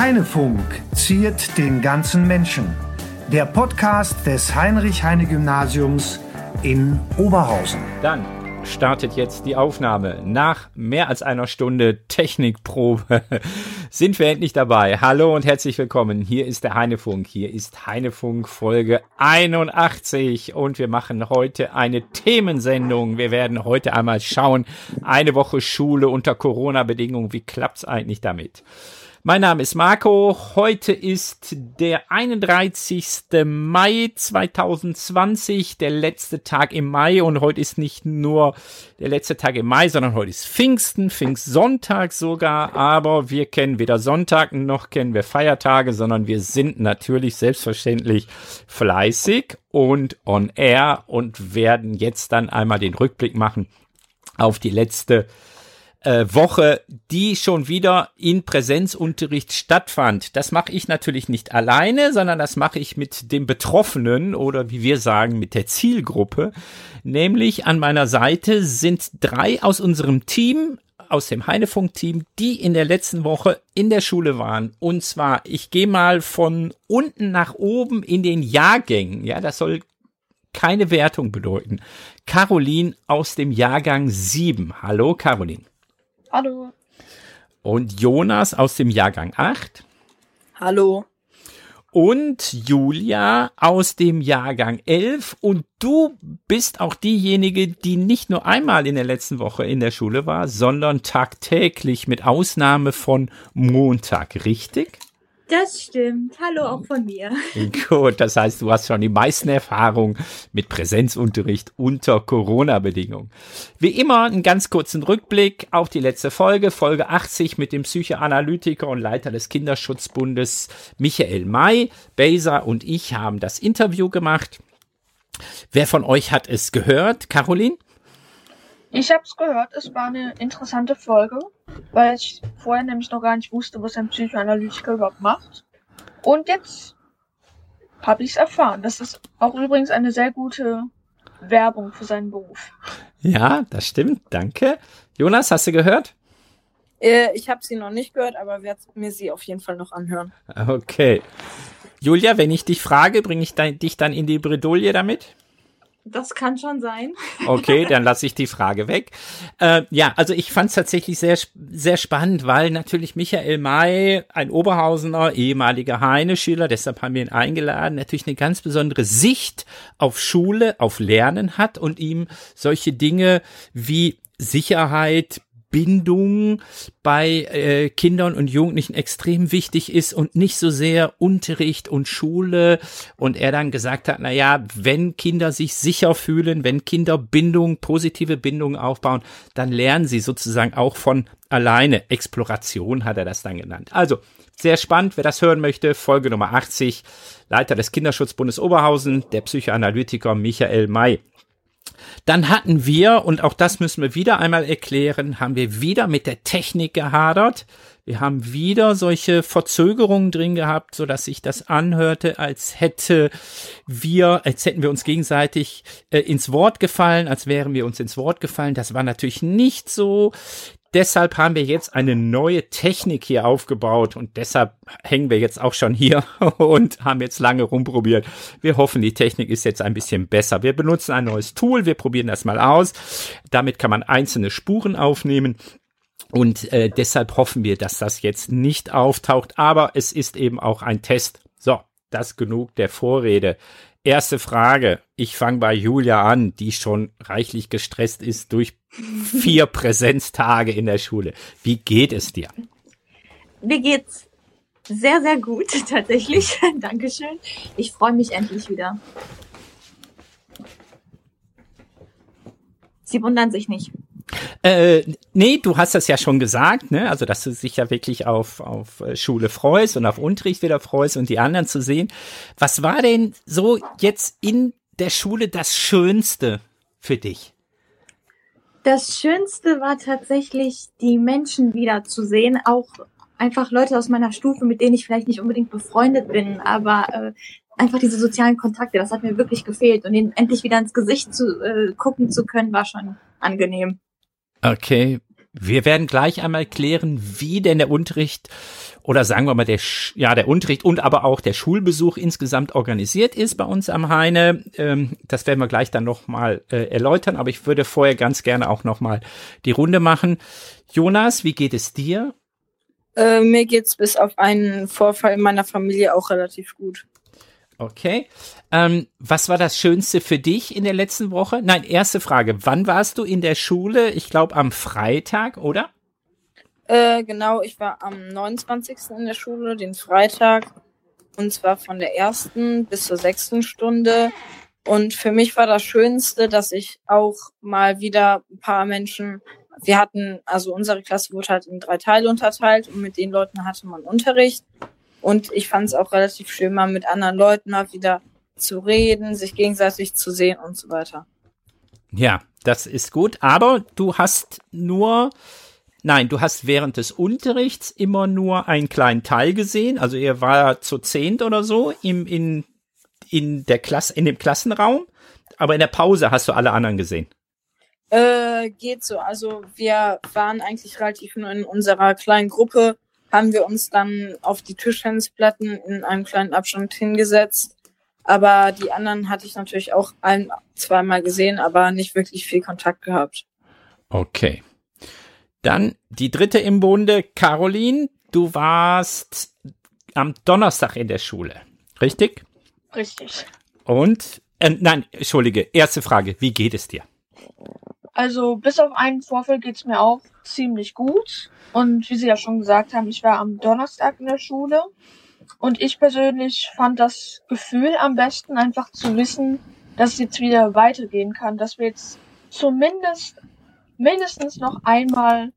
Heinefunk ziert den ganzen Menschen. Der Podcast des Heinrich-Heine-Gymnasiums in Oberhausen. Dann startet jetzt die Aufnahme. Nach mehr als einer Stunde Technikprobe sind wir endlich dabei. Hallo und herzlich willkommen. Hier ist der Heinefunk. Hier ist Heinefunk Folge 81 und wir machen heute eine Themensendung. Wir werden heute einmal schauen, eine Woche Schule unter Corona-Bedingungen. Wie klappt's eigentlich damit? Mein Name ist Marco. Heute ist der 31. Mai 2020, der letzte Tag im Mai. Und heute ist nicht nur der letzte Tag im Mai, sondern heute ist Pfingsten, Pfingstsonntag sogar. Aber wir kennen weder Sonntag noch kennen wir Feiertage, sondern wir sind natürlich selbstverständlich fleißig und on air und werden jetzt dann einmal den Rückblick machen auf die letzte äh, Woche, die schon wieder in Präsenzunterricht stattfand. Das mache ich natürlich nicht alleine, sondern das mache ich mit dem Betroffenen oder wie wir sagen, mit der Zielgruppe. Nämlich an meiner Seite sind drei aus unserem Team, aus dem Heinefunk-Team, die in der letzten Woche in der Schule waren. Und zwar, ich gehe mal von unten nach oben in den Jahrgängen. Ja, das soll keine Wertung bedeuten. Caroline aus dem Jahrgang 7. Hallo, Caroline. Hallo. Und Jonas aus dem Jahrgang 8. Hallo. Und Julia aus dem Jahrgang 11. Und du bist auch diejenige, die nicht nur einmal in der letzten Woche in der Schule war, sondern tagtäglich mit Ausnahme von Montag, richtig? Das stimmt. Hallo auch von mir. Gut, das heißt, du hast schon die meisten Erfahrungen mit Präsenzunterricht unter Corona-Bedingungen. Wie immer einen ganz kurzen Rückblick auf die letzte Folge, Folge 80 mit dem Psychoanalytiker und Leiter des Kinderschutzbundes Michael May. Beza und ich haben das Interview gemacht. Wer von euch hat es gehört? Caroline? Ich habe es gehört. Es war eine interessante Folge, weil ich vorher nämlich noch gar nicht wusste, was ein Psychoanalytiker überhaupt macht. Und jetzt habe ich es erfahren. Das ist auch übrigens eine sehr gute Werbung für seinen Beruf. Ja, das stimmt. Danke. Jonas, hast du gehört? Äh, ich habe sie noch nicht gehört, aber werde mir sie auf jeden Fall noch anhören. Okay. Julia, wenn ich dich frage, bringe ich dein, dich dann in die Bredouille damit? Das kann schon sein. Okay, dann lasse ich die Frage weg. Äh, ja, also ich fand es tatsächlich sehr, sehr spannend, weil natürlich Michael May, ein Oberhausener, ehemaliger Heine-Schüler, deshalb haben wir ihn eingeladen, natürlich eine ganz besondere Sicht auf Schule, auf Lernen hat und ihm solche Dinge wie Sicherheit, Bindung bei äh, Kindern und Jugendlichen extrem wichtig ist und nicht so sehr Unterricht und Schule. Und er dann gesagt hat, na ja, wenn Kinder sich sicher fühlen, wenn Kinder Bindung, positive Bindung aufbauen, dann lernen sie sozusagen auch von alleine. Exploration hat er das dann genannt. Also, sehr spannend, wer das hören möchte, Folge Nummer 80, Leiter des Kinderschutzbundes Oberhausen, der Psychoanalytiker Michael May. Dann hatten wir, und auch das müssen wir wieder einmal erklären, haben wir wieder mit der Technik gehadert. Wir haben wieder solche Verzögerungen drin gehabt, so dass sich das anhörte, als hätte wir, als hätten wir uns gegenseitig äh, ins Wort gefallen, als wären wir uns ins Wort gefallen. Das war natürlich nicht so. Deshalb haben wir jetzt eine neue Technik hier aufgebaut und deshalb hängen wir jetzt auch schon hier und haben jetzt lange rumprobiert. Wir hoffen, die Technik ist jetzt ein bisschen besser. Wir benutzen ein neues Tool, wir probieren das mal aus. Damit kann man einzelne Spuren aufnehmen. Und äh, deshalb hoffen wir, dass das jetzt nicht auftaucht. Aber es ist eben auch ein Test. So, das genug der Vorrede. Erste Frage. Ich fange bei Julia an, die schon reichlich gestresst ist durch vier Präsenztage in der Schule. Wie geht es dir? Mir geht's sehr, sehr gut, tatsächlich. Dankeschön. Ich freue mich endlich wieder. Sie wundern sich nicht. Äh, nee, du hast das ja schon gesagt, ne? Also, dass du dich ja wirklich auf, auf äh, Schule freust und auf Unterricht wieder freust und die anderen zu sehen. Was war denn so jetzt in der Schule das Schönste für dich? Das Schönste war tatsächlich, die Menschen wiederzusehen, auch einfach Leute aus meiner Stufe, mit denen ich vielleicht nicht unbedingt befreundet bin, aber äh, einfach diese sozialen Kontakte, das hat mir wirklich gefehlt und ihnen endlich wieder ins Gesicht zu äh, gucken zu können, war schon angenehm. Okay. Wir werden gleich einmal klären, wie denn der Unterricht oder sagen wir mal der ja der Unterricht und aber auch der Schulbesuch insgesamt organisiert ist bei uns am Heine. Ähm, das werden wir gleich dann noch mal äh, erläutern. Aber ich würde vorher ganz gerne auch noch mal die Runde machen. Jonas, wie geht es dir? Äh, mir geht's bis auf einen Vorfall in meiner Familie auch relativ gut. Okay. Ähm, was war das Schönste für dich in der letzten Woche? Nein, erste Frage. Wann warst du in der Schule? Ich glaube am Freitag, oder? Äh, genau, ich war am 29. in der Schule, den Freitag. Und zwar von der ersten bis zur sechsten Stunde. Und für mich war das Schönste, dass ich auch mal wieder ein paar Menschen, wir hatten, also unsere Klasse wurde halt in drei Teile unterteilt und mit den Leuten hatte man Unterricht. Und ich fand es auch relativ schön, mal mit anderen Leuten mal wieder zu reden, sich gegenseitig zu sehen und so weiter. Ja, das ist gut. Aber du hast nur, nein, du hast während des Unterrichts immer nur einen kleinen Teil gesehen. Also ihr war zu zehnt oder so im, in, in der Klasse, in dem Klassenraum. Aber in der Pause hast du alle anderen gesehen. Äh, geht so. Also wir waren eigentlich relativ nur in unserer kleinen Gruppe haben wir uns dann auf die Tischtennisplatten in einem kleinen Abstand hingesetzt. Aber die anderen hatte ich natürlich auch ein, zweimal gesehen, aber nicht wirklich viel Kontakt gehabt. Okay. Dann die dritte im Bunde, Caroline. Du warst am Donnerstag in der Schule, richtig? Richtig. Und, äh, nein, entschuldige, erste Frage, wie geht es dir? Also bis auf einen Vorfall geht's mir auch ziemlich gut. Und wie Sie ja schon gesagt haben, ich war am Donnerstag in der Schule. Und ich persönlich fand das Gefühl am besten, einfach zu wissen, dass es jetzt wieder weitergehen kann, dass wir jetzt zumindest mindestens noch einmal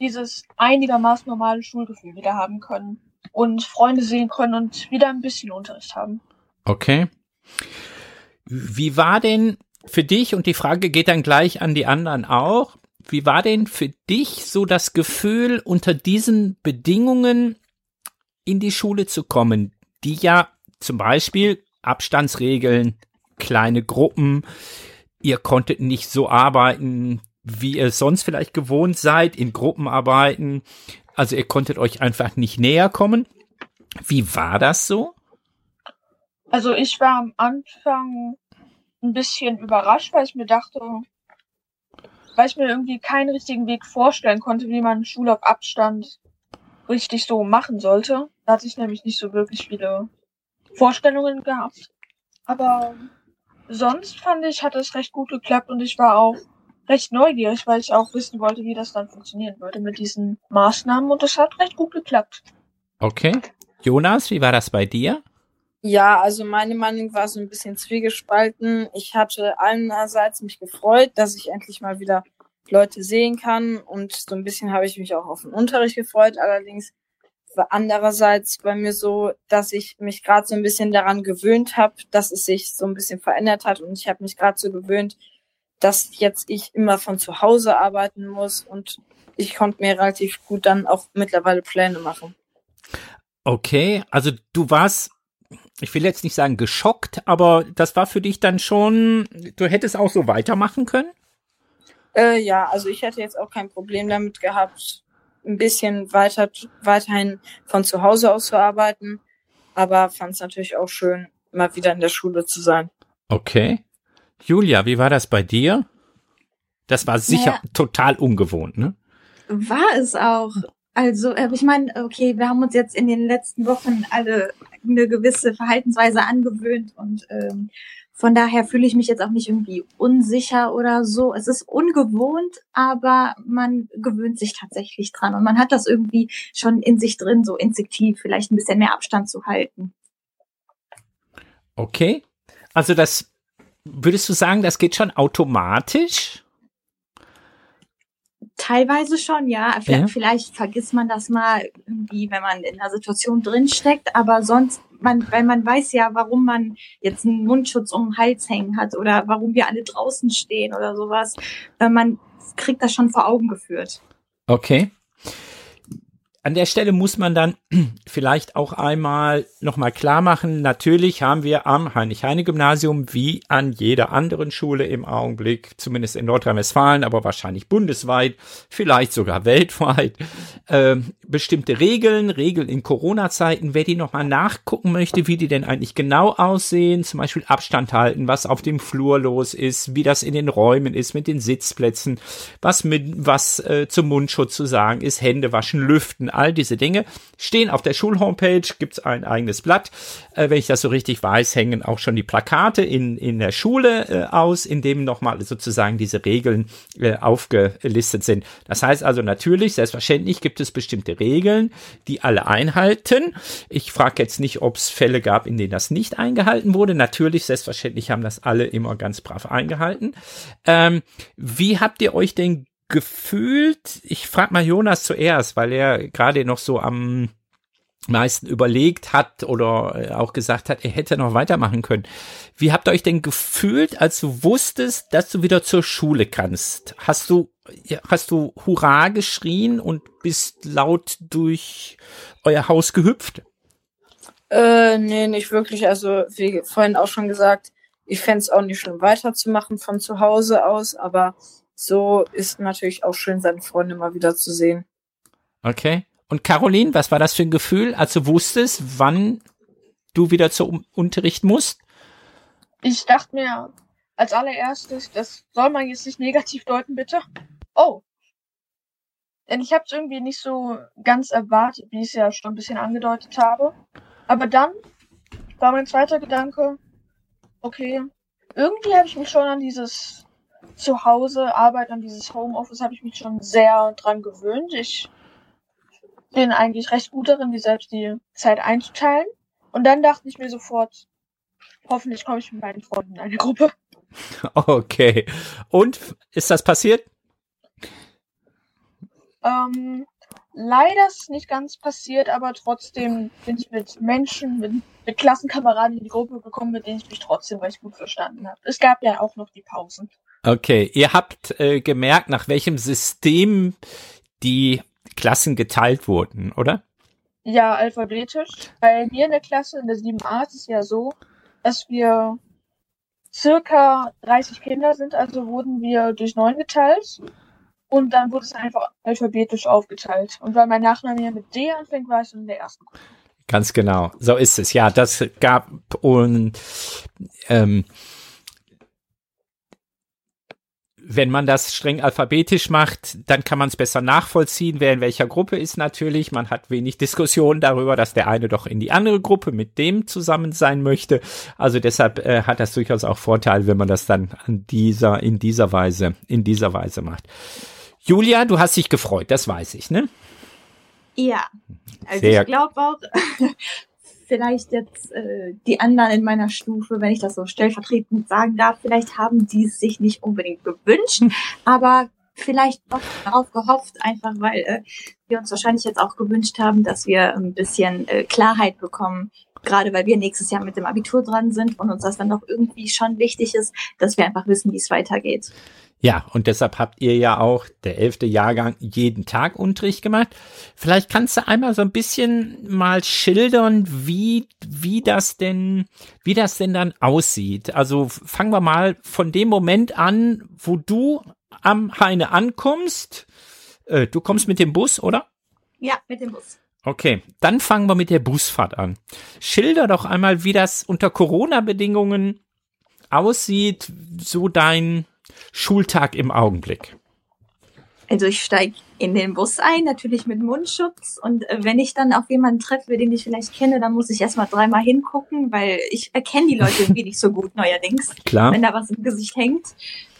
dieses einigermaßen normale Schulgefühl wieder haben können und Freunde sehen können und wieder ein bisschen Unterricht haben. Okay. Wie war denn für dich, und die Frage geht dann gleich an die anderen auch, wie war denn für dich so das Gefühl, unter diesen Bedingungen in die Schule zu kommen, die ja zum Beispiel Abstandsregeln, kleine Gruppen, ihr konntet nicht so arbeiten, wie ihr sonst vielleicht gewohnt seid, in Gruppen arbeiten, also ihr konntet euch einfach nicht näher kommen. Wie war das so? Also ich war am Anfang ein bisschen überrascht, weil ich mir dachte, weil ich mir irgendwie keinen richtigen Weg vorstellen konnte, wie man Schule auf Abstand richtig so machen sollte. Da hatte ich nämlich nicht so wirklich viele Vorstellungen gehabt. Aber sonst fand ich, hat es recht gut geklappt und ich war auch recht neugierig, weil ich auch wissen wollte, wie das dann funktionieren würde mit diesen Maßnahmen und es hat recht gut geklappt. Okay. Jonas, wie war das bei dir? Ja, also meine Meinung war so ein bisschen zwiegespalten. Ich hatte einerseits mich gefreut, dass ich endlich mal wieder Leute sehen kann und so ein bisschen habe ich mich auch auf den Unterricht gefreut. Allerdings war andererseits bei mir so, dass ich mich gerade so ein bisschen daran gewöhnt habe, dass es sich so ein bisschen verändert hat und ich habe mich gerade so gewöhnt, dass jetzt ich immer von zu Hause arbeiten muss und ich konnte mir relativ gut dann auch mittlerweile Pläne machen. Okay, also du warst ich will jetzt nicht sagen geschockt, aber das war für dich dann schon, du hättest auch so weitermachen können? Äh, ja, also ich hätte jetzt auch kein Problem damit gehabt, ein bisschen weiter, weiterhin von zu Hause aus zu arbeiten, aber fand es natürlich auch schön, mal wieder in der Schule zu sein. Okay. Julia, wie war das bei dir? Das war sicher naja. total ungewohnt, ne? War es auch. Also, äh, ich meine, okay, wir haben uns jetzt in den letzten Wochen alle eine gewisse Verhaltensweise angewöhnt und ähm, von daher fühle ich mich jetzt auch nicht irgendwie unsicher oder so. Es ist ungewohnt, aber man gewöhnt sich tatsächlich dran und man hat das irgendwie schon in sich drin, so instinktiv, vielleicht ein bisschen mehr Abstand zu halten. Okay. Also das würdest du sagen, das geht schon automatisch? Teilweise schon, ja. ja. Vielleicht vergisst man das mal irgendwie, wenn man in einer Situation drinsteckt, aber sonst, man, weil man weiß ja, warum man jetzt einen Mundschutz um den Hals hängen hat oder warum wir alle draußen stehen oder sowas. Man kriegt das schon vor Augen geführt. Okay. An der Stelle muss man dann vielleicht auch einmal nochmal klar machen, natürlich haben wir am Heinrich-Heine-Gymnasium wie an jeder anderen Schule im Augenblick, zumindest in Nordrhein-Westfalen, aber wahrscheinlich bundesweit, vielleicht sogar weltweit, äh, bestimmte Regeln, Regeln in Corona-Zeiten. Wer die nochmal nachgucken möchte, wie die denn eigentlich genau aussehen, zum Beispiel Abstand halten, was auf dem Flur los ist, wie das in den Räumen ist mit den Sitzplätzen, was mit, was äh, zum Mundschutz zu sagen ist, Hände waschen, lüften, all diese Dinge stehen auf der Schulhomepage, gibt's ein eigenes Blatt. Äh, wenn ich das so richtig weiß, hängen auch schon die Plakate in, in der Schule äh, aus, in dem nochmal sozusagen diese Regeln äh, aufgelistet sind. Das heißt also natürlich, selbstverständlich gibt es bestimmte Regeln, die alle einhalten. Ich frage jetzt nicht, ob es Fälle gab, in denen das nicht eingehalten wurde. Natürlich, selbstverständlich haben das alle immer ganz brav eingehalten. Ähm, wie habt ihr euch denn gefühlt, ich frage mal Jonas zuerst, weil er gerade noch so am meisten überlegt hat oder äh, auch gesagt hat, er hätte noch weitermachen können. Wie habt ihr euch denn gefühlt, als du wusstest, dass du wieder zur Schule kannst? Hast du, hast du Hurra geschrien und bist laut durch euer Haus gehüpft? Äh, nee, nicht wirklich. Also, wie vorhin auch schon gesagt, ich fände es auch nicht schlimm, weiterzumachen von zu Hause aus, aber so ist natürlich auch schön, seine Freunde mal wieder zu sehen. Okay. Und Caroline, was war das für ein Gefühl, als du wusstest, wann du wieder zum Unterricht musst? Ich dachte mir als allererstes, das soll man jetzt nicht negativ deuten, bitte. Oh. Denn ich habe es irgendwie nicht so ganz erwartet, wie ich es ja schon ein bisschen angedeutet habe. Aber dann war mein zweiter Gedanke, okay, irgendwie habe ich mich schon an dieses zu Hause Arbeit an dieses Homeoffice habe ich mich schon sehr dran gewöhnt. Ich bin eigentlich recht gut darin, mir selbst die Zeit einzuteilen. Und dann dachte ich mir sofort, hoffentlich komme ich mit meinen Freunden in eine Gruppe. Okay. Und ist das passiert? Ähm, leider ist es nicht ganz passiert, aber trotzdem bin ich mit Menschen, mit, mit Klassenkameraden in die Gruppe gekommen, mit denen ich mich trotzdem recht gut verstanden habe. Es gab ja auch noch die Pausen. Okay, ihr habt äh, gemerkt, nach welchem System die Klassen geteilt wurden, oder? Ja, alphabetisch. Bei mir in der Klasse, in der 7a, ist es ja so, dass wir circa 30 Kinder sind, also wurden wir durch neun geteilt. Und dann wurde es einfach alphabetisch aufgeteilt. Und weil mein Nachname ja mit D anfängt, war ich in der ersten Gruppe. Ganz genau, so ist es. Ja, das gab und ähm, wenn man das streng alphabetisch macht, dann kann man es besser nachvollziehen, wer in welcher Gruppe ist natürlich. Man hat wenig Diskussion darüber, dass der eine doch in die andere Gruppe mit dem zusammen sein möchte. Also deshalb äh, hat das durchaus auch Vorteil, wenn man das dann an dieser, in dieser Weise, in dieser Weise macht. Julia, du hast dich gefreut, das weiß ich, ne? Ja, also Sehr- ich glaube auch, vielleicht jetzt äh, die anderen in meiner Stufe, wenn ich das so stellvertretend sagen darf, vielleicht haben die es sich nicht unbedingt gewünscht, aber vielleicht auch darauf gehofft, einfach weil äh, wir uns wahrscheinlich jetzt auch gewünscht haben, dass wir ein bisschen äh, Klarheit bekommen, gerade weil wir nächstes Jahr mit dem Abitur dran sind und uns das dann doch irgendwie schon wichtig ist, dass wir einfach wissen, wie es weitergeht. Ja, und deshalb habt ihr ja auch, der elfte Jahrgang, jeden Tag Unterricht gemacht. Vielleicht kannst du einmal so ein bisschen mal schildern, wie, wie das denn, wie das denn dann aussieht. Also fangen wir mal von dem Moment an, wo du am Heine ankommst. Äh, du kommst mit dem Bus, oder? Ja, mit dem Bus. Okay, dann fangen wir mit der Busfahrt an. Schilder doch einmal, wie das unter Corona-Bedingungen aussieht, so dein Schultag im Augenblick. Also ich steige in den Bus ein, natürlich mit Mundschutz. Und äh, wenn ich dann auf jemanden treffe, den ich vielleicht kenne, dann muss ich erstmal dreimal hingucken, weil ich erkenne die Leute irgendwie nicht so gut neuerdings, Klar. wenn da was im Gesicht hängt.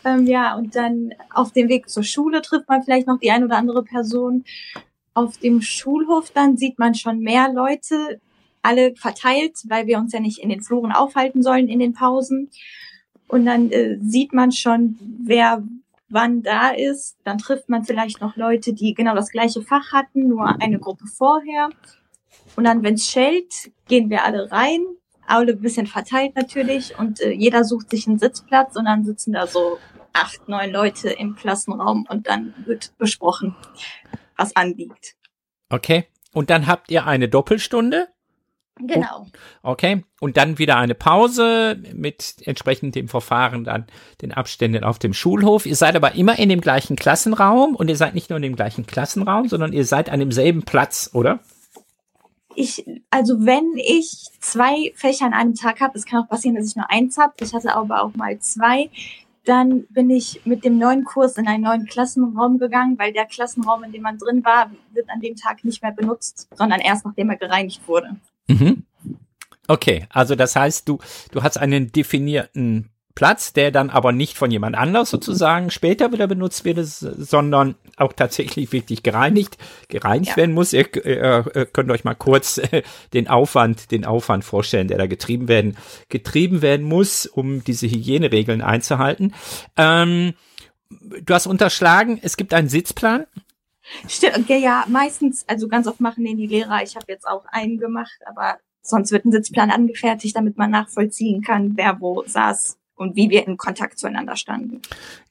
Ähm, ja, und dann auf dem Weg zur Schule trifft man vielleicht noch die ein oder andere Person. Auf dem Schulhof dann sieht man schon mehr Leute, alle verteilt, weil wir uns ja nicht in den Fluren aufhalten sollen in den Pausen. Und dann äh, sieht man schon, wer wann da ist. Dann trifft man vielleicht noch Leute, die genau das gleiche Fach hatten, nur eine Gruppe vorher. Und dann, wenn es schellt, gehen wir alle rein, alle ein bisschen verteilt natürlich und äh, jeder sucht sich einen Sitzplatz und dann sitzen da so acht, neun Leute im Klassenraum und dann wird besprochen, was anliegt. Okay. und dann habt ihr eine Doppelstunde. Genau. Okay. Und dann wieder eine Pause mit entsprechend dem Verfahren dann den Abständen auf dem Schulhof. Ihr seid aber immer in dem gleichen Klassenraum und ihr seid nicht nur in dem gleichen Klassenraum, sondern ihr seid an demselben Platz, oder? Ich, also wenn ich zwei Fächer an einem Tag habe, es kann auch passieren, dass ich nur eins habe, ich hatte aber auch mal zwei, dann bin ich mit dem neuen Kurs in einen neuen Klassenraum gegangen, weil der Klassenraum, in dem man drin war, wird an dem Tag nicht mehr benutzt, sondern erst nachdem er gereinigt wurde. Mhm. Okay, also das heißt, du, du hast einen definierten Platz, der dann aber nicht von jemand anders sozusagen später wieder benutzt wird, sondern auch tatsächlich wirklich gereinigt, gereinigt ja. werden muss. Ihr, ihr, könnt euch mal kurz äh, den Aufwand, den Aufwand vorstellen, der da getrieben werden, getrieben werden muss, um diese Hygieneregeln einzuhalten. Ähm, du hast unterschlagen, es gibt einen Sitzplan. Stimmt, okay, ja, meistens, also ganz oft machen den die Lehrer. Ich habe jetzt auch einen gemacht, aber sonst wird ein Sitzplan angefertigt, damit man nachvollziehen kann, wer wo saß und wie wir in Kontakt zueinander standen.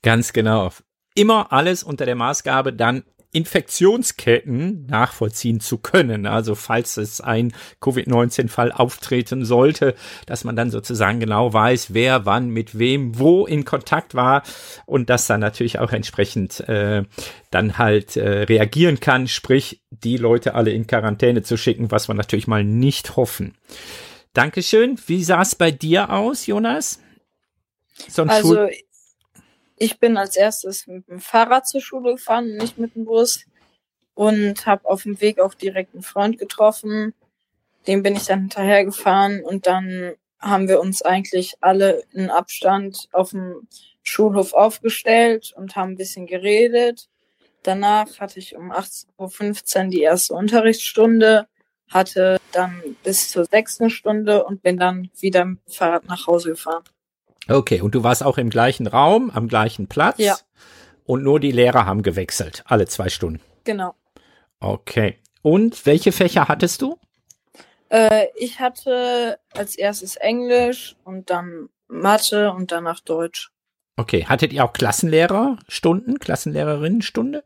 Ganz genau. Immer alles unter der Maßgabe, dann Infektionsketten nachvollziehen zu können. Also falls es ein Covid-19-Fall auftreten sollte, dass man dann sozusagen genau weiß, wer wann mit wem wo in Kontakt war und das dann natürlich auch entsprechend äh, dann halt äh, reagieren kann, sprich die Leute alle in Quarantäne zu schicken, was wir natürlich mal nicht hoffen. Dankeschön. Wie sah es bei dir aus, Jonas? So also Schul ich bin als erstes mit dem Fahrrad zur Schule gefahren, nicht mit dem Bus. Und habe auf dem Weg auch direkt einen Freund getroffen. Dem bin ich dann hinterhergefahren und dann haben wir uns eigentlich alle in Abstand auf dem Schulhof aufgestellt und haben ein bisschen geredet. Danach hatte ich um 18.15 Uhr die erste Unterrichtsstunde, hatte dann bis zur sechsten Stunde und bin dann wieder mit dem Fahrrad nach Hause gefahren. Okay, und du warst auch im gleichen Raum, am gleichen Platz? Ja. Und nur die Lehrer haben gewechselt, alle zwei Stunden. Genau. Okay. Und welche Fächer hattest du? Äh, ich hatte als erstes Englisch und dann Mathe und danach Deutsch. Okay. Hattet ihr auch Klassenlehrerstunden, Klassenlehrerinnenstunde?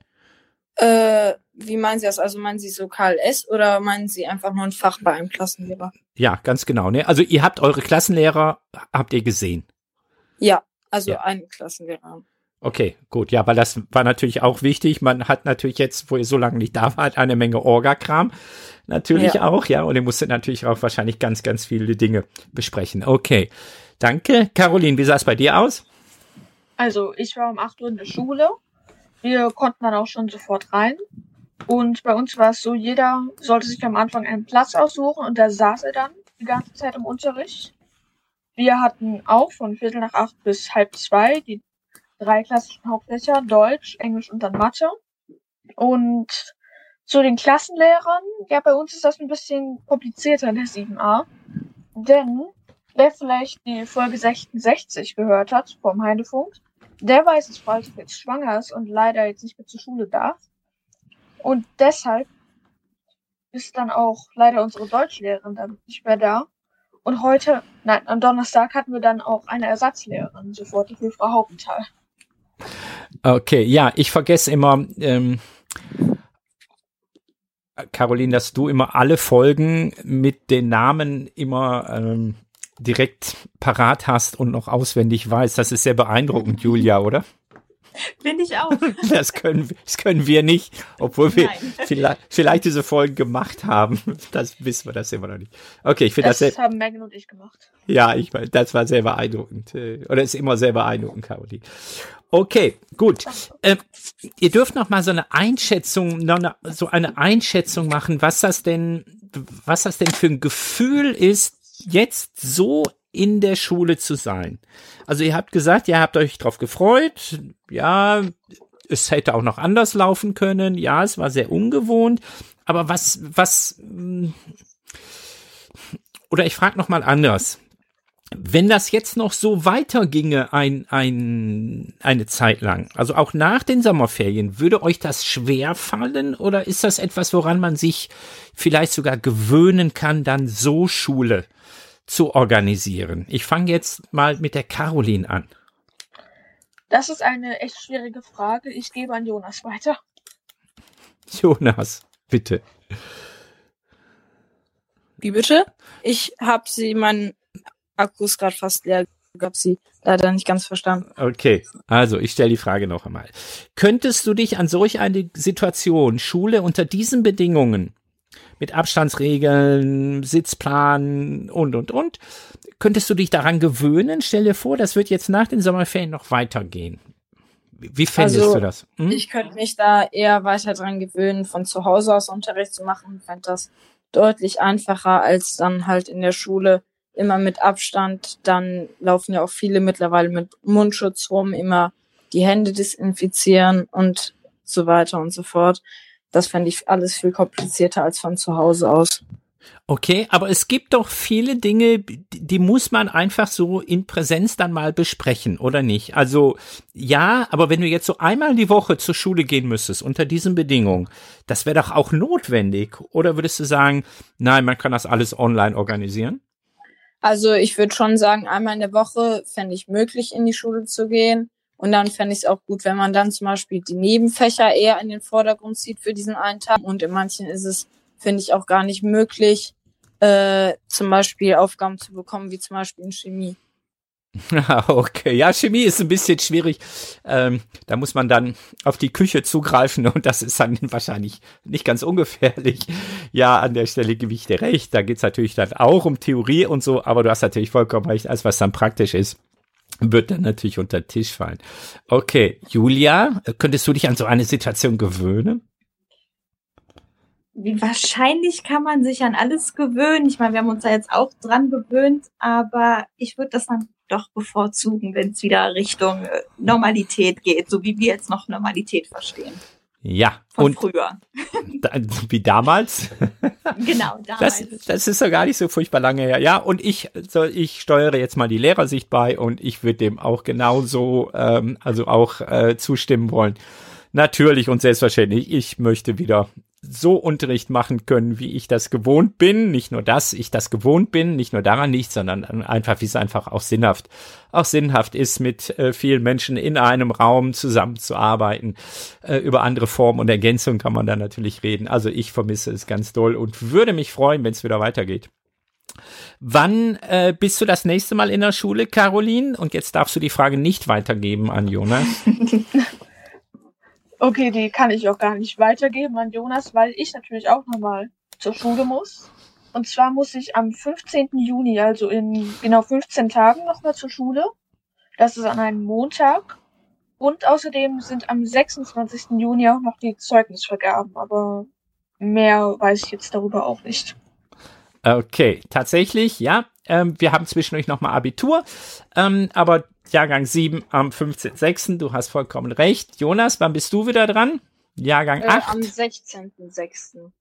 Äh, wie meinen Sie das? Also meinen Sie so KLS oder meinen Sie einfach nur ein Fach bei einem Klassenlehrer? Ja, ganz genau. Ne? Also ihr habt eure Klassenlehrer, habt ihr gesehen? Ja, also ja. einen Klassenlehrer. Okay, gut. Ja, weil das war natürlich auch wichtig. Man hat natürlich jetzt, wo ihr so lange nicht da wart, eine Menge Orga-Kram. Natürlich ja. auch, ja. Und ihr musstet natürlich auch wahrscheinlich ganz, ganz viele Dinge besprechen. Okay. Danke. Caroline, wie sah es bei dir aus? Also, ich war um 8 Uhr in der Schule. Wir konnten dann auch schon sofort rein. Und bei uns war es so, jeder sollte sich am Anfang einen Platz aussuchen und da saß er dann die ganze Zeit im Unterricht. Wir hatten auch von Viertel nach acht bis halb zwei die drei klassischen Hauptfächer, Deutsch, Englisch und dann Mathe. Und zu den Klassenlehrern, ja, bei uns ist das ein bisschen komplizierter in der 7a. Denn wer vielleicht die Folge 66 gehört hat vom Heinefunk, der weiß, dass Frau jetzt schwanger ist und leider jetzt nicht mehr zur Schule darf. Und deshalb ist dann auch leider unsere Deutschlehrerin dann nicht mehr da. Und heute, nein, am Donnerstag hatten wir dann auch eine Ersatzlehrerin, sofort für Frau Hauptenthal. Okay, ja, ich vergesse immer, ähm, Caroline, dass du immer alle Folgen mit den Namen immer ähm, direkt parat hast und noch auswendig weißt. Das ist sehr beeindruckend, Julia, oder? Finde ich auch. Das können, das können wir nicht, obwohl wir vielleicht, vielleicht diese Folgen gemacht haben. Das wissen wir das immer noch nicht. Okay, ich finde das, das haben Megan und ich gemacht. Ja, ich das war sehr beeindruckend. Äh, oder ist immer sehr beeindruckend, Caroline. Okay, gut. Ähm, ihr dürft noch mal so eine Einschätzung, noch eine, so eine Einschätzung machen, was das denn, was das denn für ein Gefühl ist, jetzt so in der Schule zu sein. Also ihr habt gesagt, ihr habt euch drauf gefreut. Ja, es hätte auch noch anders laufen können. Ja, es war sehr ungewohnt. Aber was, was, hm, oder ich frage noch mal anders. Wenn das jetzt noch so weiterginge ein, ein, eine Zeit lang, also auch nach den Sommerferien, würde euch das schwer fallen oder ist das etwas, woran man sich vielleicht sogar gewöhnen kann, dann so Schule zu organisieren? Ich fange jetzt mal mit der Caroline an. Das ist eine echt schwierige Frage. Ich gebe an Jonas weiter. Jonas, bitte. Wie bitte? Ich habe sie, mein Akku ist gerade fast leer, gab sie leider nicht ganz verstanden. Okay, also ich stelle die Frage noch einmal. Könntest du dich an solch eine Situation, Schule unter diesen Bedingungen, mit Abstandsregeln, Sitzplan und, und, und, könntest du dich daran gewöhnen? Stell dir vor, das wird jetzt nach den Sommerferien noch weitergehen. Wie fändest Also, du das? Hm? Ich könnte mich da eher weiter dran gewöhnen, von zu Hause aus Unterricht zu machen. Ich fände das deutlich einfacher als dann halt in der Schule immer mit Abstand. Dann laufen ja auch viele mittlerweile mit Mundschutz rum, immer die Hände desinfizieren und so weiter und so fort. Das fände ich alles viel komplizierter als von zu Hause aus. Okay, aber es gibt doch viele Dinge, die muss man einfach so in Präsenz dann mal besprechen, oder nicht? Also ja, aber wenn du jetzt so einmal die Woche zur Schule gehen müsstest unter diesen Bedingungen, das wäre doch auch notwendig. Oder würdest du sagen, nein, man kann das alles online organisieren? Also ich würde schon sagen, einmal in der Woche fände ich möglich, in die Schule zu gehen. Und dann fände ich es auch gut, wenn man dann zum Beispiel die Nebenfächer eher in den Vordergrund zieht für diesen einen Tag. Und in manchen ist es, finde ich, auch gar nicht möglich, äh, zum Beispiel Aufgaben zu bekommen, wie zum Beispiel in Chemie. Okay, ja, Chemie ist ein bisschen schwierig. Ähm, da muss man dann auf die Küche zugreifen und das ist dann wahrscheinlich nicht ganz ungefährlich. Ja, an der Stelle gebe ich dir recht. Da geht's natürlich dann auch um Theorie und so, aber du hast natürlich vollkommen recht, alles was dann praktisch ist, wird dann natürlich unter den Tisch fallen. Okay, Julia, könntest du dich an so eine Situation gewöhnen? Wahrscheinlich kann man sich an alles gewöhnen. Ich meine, wir haben uns da jetzt auch dran gewöhnt, aber ich würde das dann doch bevorzugen, wenn es wieder Richtung äh, Normalität geht, so wie wir jetzt noch Normalität verstehen. Ja, Von und früher. da, wie damals? Genau, Das, damals. das ist ja gar nicht so furchtbar lange her. Ja, und ich, so, ich steuere jetzt mal die Lehrersicht bei und ich würde dem auch genauso, ähm, also auch äh, zustimmen wollen. Natürlich und selbstverständlich, ich möchte wieder so Unterricht machen können, wie ich das gewohnt bin. Nicht nur, dass ich das gewohnt bin, nicht nur daran nicht, sondern einfach, wie es einfach auch sinnhaft, auch sinnhaft ist, mit äh, vielen Menschen in einem Raum zusammenzuarbeiten. Äh, über andere Formen und Ergänzungen kann man da natürlich reden. Also ich vermisse es ganz doll und würde mich freuen, wenn es wieder weitergeht. Wann äh, bist du das nächste Mal in der Schule, Caroline? Und jetzt darfst du die Frage nicht weitergeben an Jonas. Okay, die kann ich auch gar nicht weitergeben an Jonas, weil ich natürlich auch nochmal zur Schule muss. Und zwar muss ich am 15. Juni, also in genau 15 Tagen, nochmal zur Schule. Das ist an einem Montag. Und außerdem sind am 26. Juni auch noch die Zeugnisvergaben, aber mehr weiß ich jetzt darüber auch nicht. Okay, tatsächlich, ja. Ähm, wir haben zwischendurch nochmal Abitur, ähm, aber Jahrgang 7 am 15.06. Du hast vollkommen recht. Jonas, wann bist du wieder dran? Jahrgang Äh, 8? am 16.06.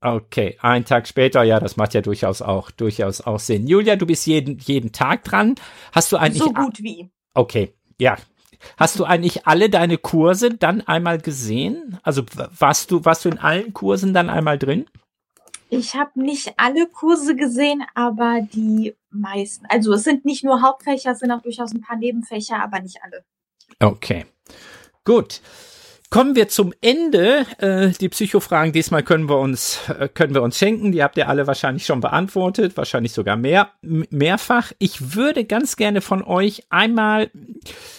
Okay, einen Tag später, ja, das macht ja durchaus auch, durchaus auch Sinn. Julia, du bist jeden, jeden Tag dran. Hast du eigentlich, so gut wie. okay, ja. Hast du eigentlich alle deine Kurse dann einmal gesehen? Also warst du, warst du in allen Kursen dann einmal drin? Ich habe nicht alle Kurse gesehen, aber die meisten. Also es sind nicht nur Hauptfächer, es sind auch durchaus ein paar Nebenfächer, aber nicht alle. Okay. Gut. Kommen wir zum Ende. Äh, die Psychofragen diesmal können wir uns äh, können wir uns schenken. Die habt ihr alle wahrscheinlich schon beantwortet, wahrscheinlich sogar mehr mehrfach. Ich würde ganz gerne von euch einmal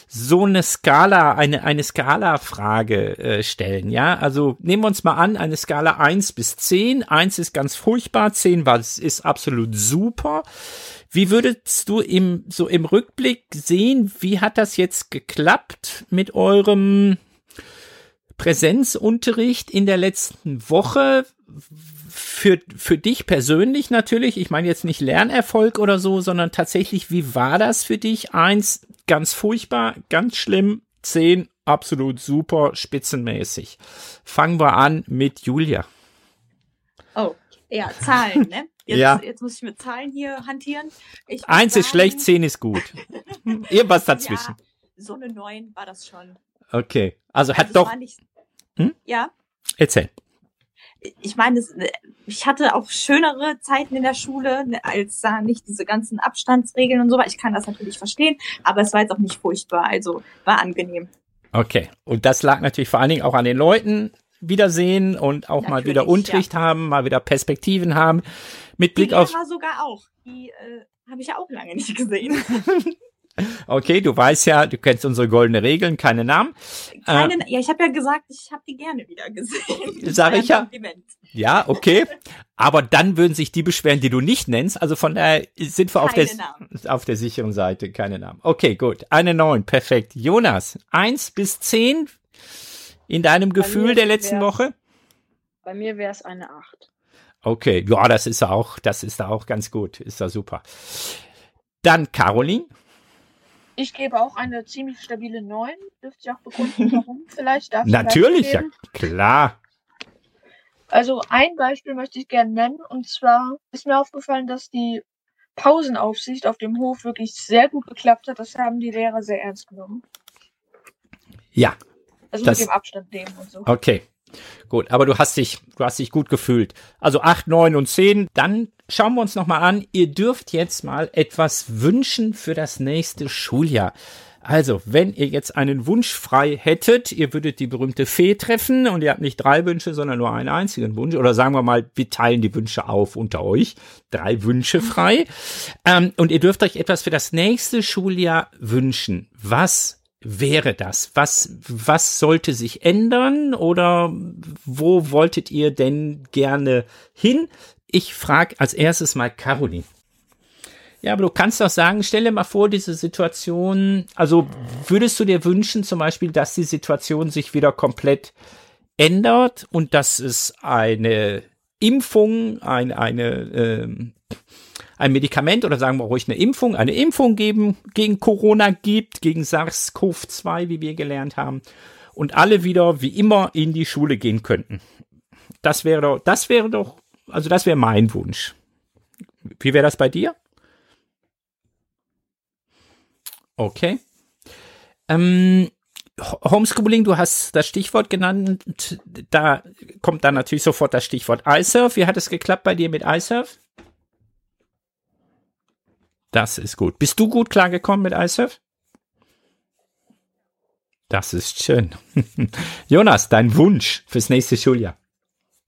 so eine Skala, eine eine Skala Frage äh, stellen, ja? Also nehmen wir uns mal an, eine Skala 1 bis 10. 1 ist ganz furchtbar, 10 war ist absolut super. Wie würdest du im, so im Rückblick sehen, wie hat das jetzt geklappt mit eurem Präsenzunterricht in der letzten Woche? Für, für dich persönlich natürlich, ich meine jetzt nicht Lernerfolg oder so, sondern tatsächlich, wie war das für dich? Eins, ganz furchtbar, ganz schlimm, zehn, absolut super, spitzenmäßig. Fangen wir an mit Julia. Oh, ja, Zahlen, ne? Jetzt, Ja. jetzt muss ich mit Zahlen hier hantieren. Eins ist sagen, schlecht, zehn ist gut. Irgendwas dazwischen. Ja, so eine 9 war das schon. Okay. Also hat also doch, nicht, Hm? Ja, erzähl. ich meine, ich hatte auch schönere Zeiten in der Schule, ne, als da nicht diese ganzen Abstandsregeln und so war. Ich kann das natürlich verstehen, aber es war jetzt auch nicht furchtbar, also war angenehm. Okay. Und das lag natürlich vor allen Dingen auch an den Leuten wiedersehen und auch mal wieder Natürlich, Unterricht haben, mal wieder Perspektiven haben. Mit Blick die auf. Lehrer sogar auch. Die äh, habe ich ja auch lange nicht gesehen. Okay, du weißt ja, du kennst unsere goldene Regeln, keine Namen. Keine, ja, ich habe ja gesagt, ich habe die gerne wieder gesehen. Sag ich ja. Kompliment. Ja, okay. Aber dann würden sich die beschweren, die du nicht nennst. Also von daher sind wir auf der, Namen. auf der sicheren Seite. Keine Namen. Okay, gut. Eine neun. Perfekt. Jonas, eins bis zehn in deinem Gefühl mir der letzten Woche? Bei mir wäre es eine 8. Okay. Ja, das ist auch, das ist auch ganz gut. Ist da super. Dann Caroline. Ich gebe auch eine ziemlich stabile 9. Dürft ihr auch begründen, warum vielleicht? Darf ich Natürlich, ja, klar. Also ein Beispiel möchte ich gerne nennen. Und zwar ist mir aufgefallen, dass die Pausenaufsicht auf dem Hof wirklich sehr gut geklappt hat. Das haben die Lehrer sehr ernst genommen. Ja, Also Das- mit dem Abstand nehmen und so. Okay. Gut, aber du hast dich, du hast dich gut gefühlt. Also acht, neun und zehn. Dann schauen wir uns nochmal an. Ihr dürft jetzt mal etwas wünschen für das nächste Schuljahr. Also, wenn ihr jetzt einen Wunsch frei hättet, ihr würdet die berühmte Fee treffen und ihr habt nicht drei Wünsche, sondern nur einen einzigen Wunsch. Oder sagen wir mal, wir teilen die Wünsche auf unter euch. Drei Wünsche frei. Ähm, und ihr dürft euch etwas für das nächste Schuljahr wünschen. Was wäre das? Was, was sollte sich ändern oder wo wolltet ihr denn gerne hin? Ich frage als erstes mal Caroline. Ja, aber du kannst doch sagen, stell dir mal vor, diese Situation, also würdest du dir wünschen zum Beispiel, dass die Situation sich wieder komplett ändert und dass es eine Impfung, ein, eine, ähm, ein Medikament oder sagen wir ruhig eine Impfung, eine Impfung geben, gegen Corona gibt, gegen SARS-CoV-2, wie wir gelernt haben, und alle wieder wie immer in die Schule gehen könnten. Das wäre doch, das wäre doch, also das wäre mein Wunsch. Wie wäre das bei dir? Okay. Ähm, Ho- Homeschooling, du hast das Stichwort genannt. Da kommt dann natürlich sofort das Stichwort iSurf. Wie hat es geklappt bei dir mit iSurf? Das ist gut. Bist du gut klargekommen mit iSurf? Das ist schön. Jonas, dein Wunsch fürs nächste Schuljahr.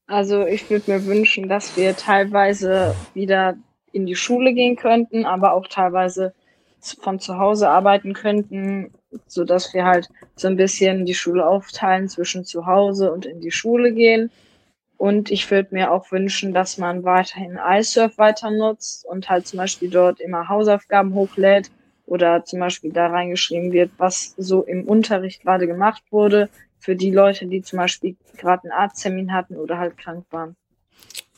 Also ich würde mir wünschen, dass wir teilweise wieder in die Schule gehen könnten, aber auch teilweise von zu Hause arbeiten könnten, so dass wir halt so ein bisschen die Schule aufteilen zwischen zu Hause und in die Schule gehen. Und ich würde mir auch wünschen, dass man weiterhin iSurf weiter nutzt und halt zum Beispiel dort immer Hausaufgaben hochlädt oder zum Beispiel da reingeschrieben wird, was so im Unterricht gerade gemacht wurde für die Leute, die zum Beispiel gerade einen Arzttermin hatten oder halt krank waren.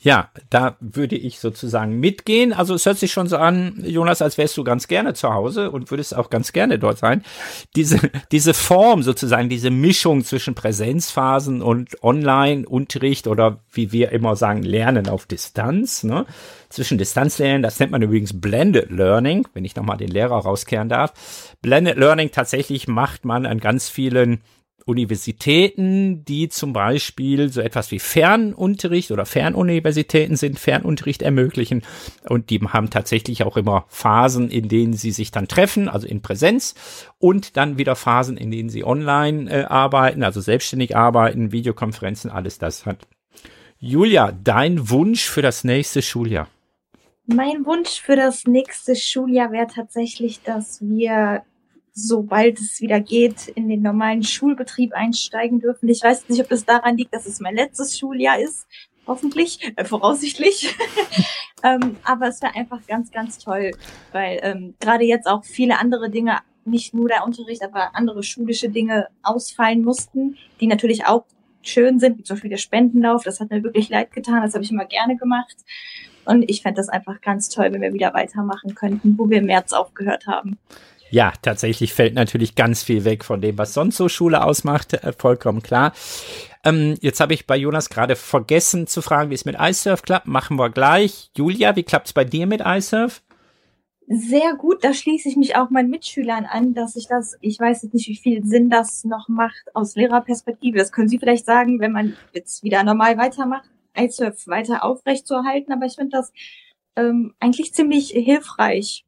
Ja, da würde ich sozusagen mitgehen. Also es hört sich schon so an, Jonas, als wärst du ganz gerne zu Hause und würdest auch ganz gerne dort sein. Diese, diese Form sozusagen, diese Mischung zwischen Präsenzphasen und Online-Unterricht oder wie wir immer sagen, Lernen auf Distanz, ne? Zwischen Distanzlernen, das nennt man übrigens Blended Learning, wenn ich nochmal den Lehrer rauskehren darf. Blended Learning tatsächlich macht man an ganz vielen Universitäten, die zum Beispiel so etwas wie Fernunterricht oder Fernuniversitäten sind, Fernunterricht ermöglichen. Und die haben tatsächlich auch immer Phasen, in denen sie sich dann treffen, also in Präsenz, und dann wieder Phasen, in denen sie online äh, arbeiten, also selbstständig arbeiten, Videokonferenzen, alles das hat. Julia, dein Wunsch für das nächste Schuljahr? Mein Wunsch für das nächste Schuljahr wäre tatsächlich, dass wir, sobald es wieder geht, in den normalen Schulbetrieb einsteigen dürfen. Ich weiß nicht, ob es daran liegt, dass es mein letztes Schuljahr ist. Hoffentlich, äh, voraussichtlich. ähm, aber es wäre einfach ganz, ganz toll, weil ähm, gerade jetzt auch viele andere Dinge, nicht nur der Unterricht, aber andere schulische Dinge ausfallen mussten, die natürlich auch schön sind, wie zum Beispiel der Spendenlauf. Das hat mir wirklich leid getan. Das habe ich immer gerne gemacht. Und ich fände das einfach ganz toll, wenn wir wieder weitermachen könnten, wo wir im März aufgehört haben. Ja, tatsächlich fällt natürlich ganz viel weg von dem, was sonst so Schule ausmacht, äh, vollkommen klar. Ähm, jetzt habe ich bei Jonas gerade vergessen zu fragen, wie es mit iSurf klappt. Machen wir gleich. Julia, wie klappt's bei dir mit iSurf? Sehr gut, da schließe ich mich auch meinen Mitschülern an, dass ich das, ich weiß jetzt nicht, wie viel Sinn das noch macht aus Lehrerperspektive. Das können Sie vielleicht sagen, wenn man jetzt wieder normal weitermacht, iSurf weiter aufrecht zu erhalten. Aber ich finde das ähm, eigentlich ziemlich hilfreich.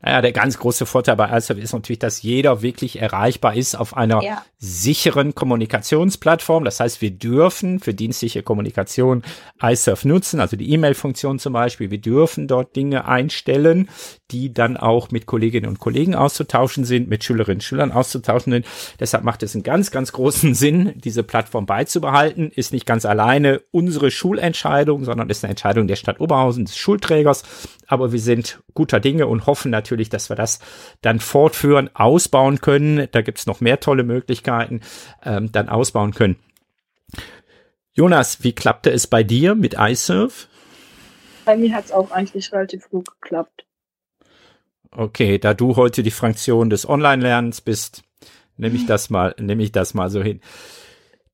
Naja, der ganz große Vorteil bei iSurf ist natürlich, dass jeder wirklich erreichbar ist auf einer Ja. sicheren Kommunikationsplattform. Das heißt, wir dürfen für dienstliche Kommunikation iSurf nutzen, also die E-Mail-Funktion zum Beispiel. Wir dürfen dort Dinge einstellen, die dann auch mit Kolleginnen und Kollegen auszutauschen sind, mit Schülerinnen und Schülern auszutauschen sind. Deshalb macht es einen ganz, ganz großen Sinn, diese Plattform beizubehalten. Ist nicht ganz alleine unsere Schulentscheidung, sondern ist eine Entscheidung der Stadt Oberhausen, des Schulträgers. Aber wir sind guter Dinge und hoffen natürlich, dass wir das dann fortführen, ausbauen können. Da gibt's noch mehr tolle Möglichkeiten, ähm, dann ausbauen können. Jonas, wie klappte es bei dir mit iSurf? Bei mir hat es auch eigentlich relativ gut geklappt. Okay, da du heute die Fraktion des Online-Lernens bist, nehme ich das mal, nehme ich das mal so hin.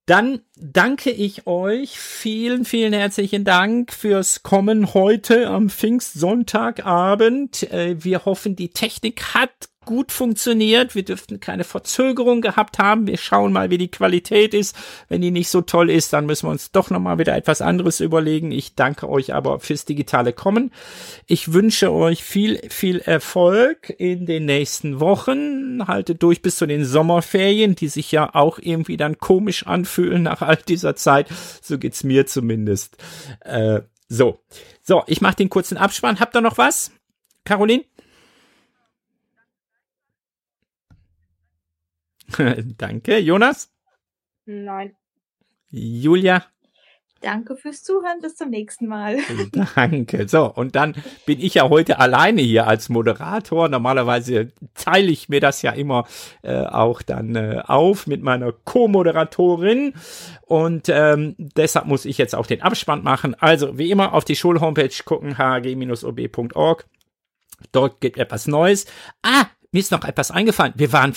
Dann danke ich euch. Vielen, vielen herzlichen Dank fürs Kommen heute am Pfingstsonntagabend. Äh, Wir hoffen, die Technik hat gut funktioniert. Wir dürften keine Verzögerung gehabt haben. Wir schauen mal, wie die Qualität ist. Wenn die nicht so toll ist, dann müssen wir uns doch nochmal wieder etwas anderes überlegen. Ich danke euch aber fürs digitale Kommen. Ich wünsche euch viel, viel Erfolg in den nächsten Wochen. Haltet durch bis zu den Sommerferien, die sich ja auch irgendwie dann komisch anfühlen nach all dieser Zeit. So geht's mir zumindest. Äh, so. So, ich mache den kurzen Abspann. Habt ihr noch was? Caroline? Danke. Jonas? Nein. Julia? Danke fürs Zuhören. Bis zum nächsten Mal. Danke. So, und dann bin ich ja heute alleine hier als Moderator. Normalerweise teile ich mir das ja immer äh, auch dann äh, auf mit meiner Co-Moderatorin. Und ähm, deshalb muss ich jetzt auch den Abspann machen. Also, wie immer, auf die Schulhomepage gucken, hg-ob.org. Dort gibt etwas Neues. Ah, mir ist noch etwas eingefallen. Wir waren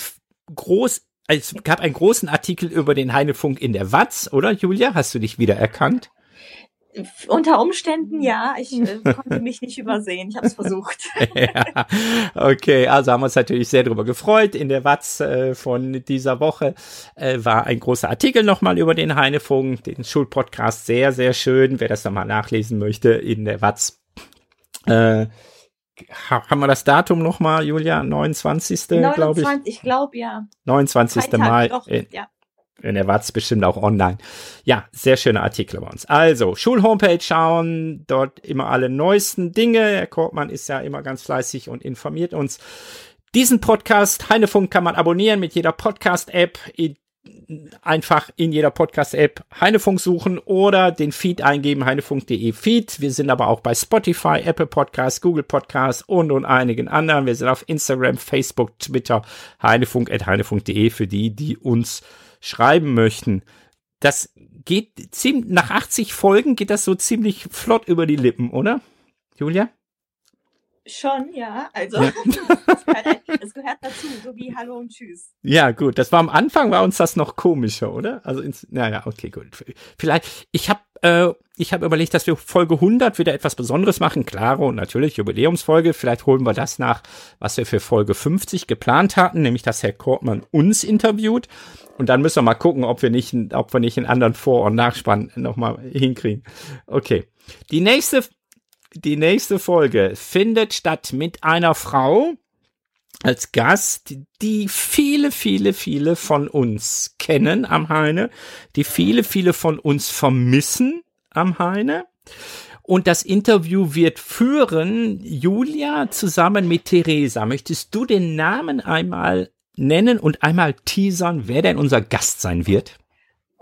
groß, es gab einen großen Artikel über den Heinefunk in der Watz, oder Julia? Hast du dich wieder erkannt? Unter Umständen ja. Ich äh, konnte mich nicht übersehen. Ich habe es versucht. ja, okay, also haben wir uns natürlich sehr darüber gefreut. In der Watz äh, von dieser Woche äh, war ein großer Artikel nochmal über den Heinefunk, den Schulpodcast, sehr, sehr schön. Wer das nochmal nachlesen möchte, in der Watz. Äh, ha- haben wir das Datum nochmal, Julia? 29. glaube ich. 29, ich glaube ja. 29. Freitag, Mai. Doch, in- ja. in der Watz bestimmt auch online. Ja, sehr schöne Artikel bei uns. Also, Schulhomepage schauen, dort immer alle neuesten Dinge. Herr Kortmann ist ja immer ganz fleißig und informiert uns. Diesen Podcast, Heinefunk, kann man abonnieren mit jeder Podcast-App. Einfach in jeder Podcast-App Heinefunk suchen oder den Feed eingeben, heinefunk.de Feed. Wir sind aber auch bei Spotify, Apple Podcasts, Google Podcasts und und einigen anderen. Wir sind auf Instagram, Facebook, Twitter, heinefunk.heinefunk.de für die, die uns schreiben möchten. Das geht ziemlich, nach 80 Folgen geht das so ziemlich flott über die Lippen, oder? Julia? Schon, ja. Also, Ja. es, gehört, es gehört dazu, so wie Hallo und Tschüss. Ja, gut. Das war am Anfang, war uns das noch komischer, oder? Also, ins, naja, okay, gut. Vielleicht, ich habe äh, ich habe überlegt, dass wir Folge 100 wieder etwas Besonderes machen. Klaro, natürlich, Jubiläumsfolge. Vielleicht holen wir das nach, was wir für Folge 50 geplant hatten, nämlich dass Herr Kortmann uns interviewt. Und dann müssen wir mal gucken, ob wir nicht, ob wir nicht einen anderen Vor- und Nachspann nochmal hinkriegen. Okay. Die nächste die nächste Folge findet statt mit einer Frau als Gast, die viele, viele, viele von uns kennen am Heine, die viele, viele von uns vermissen am Heine. Und das Interview wird führen Julia zusammen mit Theresa. Möchtest du den Namen einmal nennen und einmal teasern, wer denn unser Gast sein wird?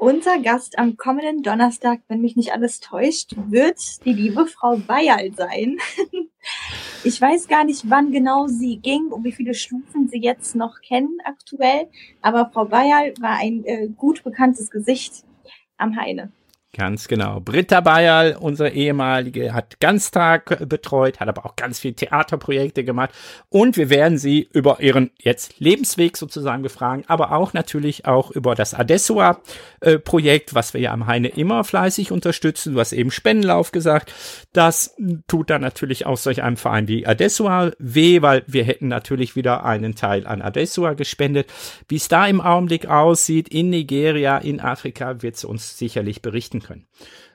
Unser Gast am kommenden Donnerstag, wenn mich nicht alles täuscht, wird die liebe Frau Bayerl sein. Ich weiß gar nicht, wann genau sie ging und wie viele Stufen sie jetzt noch kennen aktuell, aber Frau Bayerl war ein äh, gut bekanntes Gesicht am Heine. Ganz genau. Britta Bayerl, unsere ehemalige, hat Ganztag betreut, hat aber auch ganz viele Theaterprojekte gemacht. Und wir werden sie über ihren jetzt Lebensweg sozusagen befragen, aber auch natürlich auch über das Adessua-Projekt, was wir ja am Heine immer fleißig unterstützen. Du hast eben Spendenlauf gesagt. Das tut dann natürlich auch solch einem Verein wie Adessua weh, weil wir hätten natürlich wieder einen Teil an Adessua gespendet. Wie es da im Augenblick aussieht, in Nigeria, in Afrika, wird sie uns sicherlich berichten können.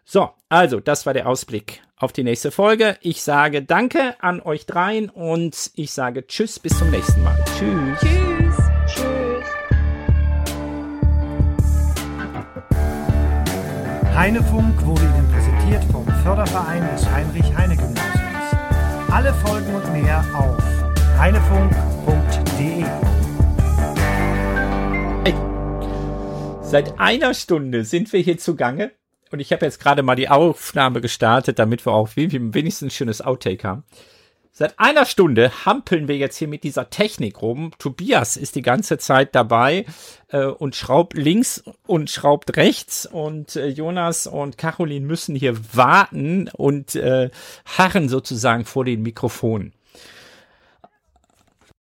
So, also, das war der Ausblick auf die nächste Folge. Ich sage Danke an euch dreien und ich sage Tschüss, bis zum nächsten Mal. Tschüss. Tschüss. Tschüss. Heinefunk wurde Ihnen präsentiert vom Förderverein des Heinrich-Heine-Gymnasiums. Alle Folgen und mehr auf heinefunk.de. Seit einer Stunde sind wir hier zugange und ich habe jetzt gerade mal die Aufnahme gestartet, damit wir auch wenigstens ein schönes Outtake haben. Seit einer Stunde hampeln wir jetzt hier mit dieser Technik rum. Tobias ist die ganze Zeit dabei äh, und schraubt links und schraubt rechts und äh, Jonas und Caroline müssen hier warten und äh, harren sozusagen vor den Mikrofonen.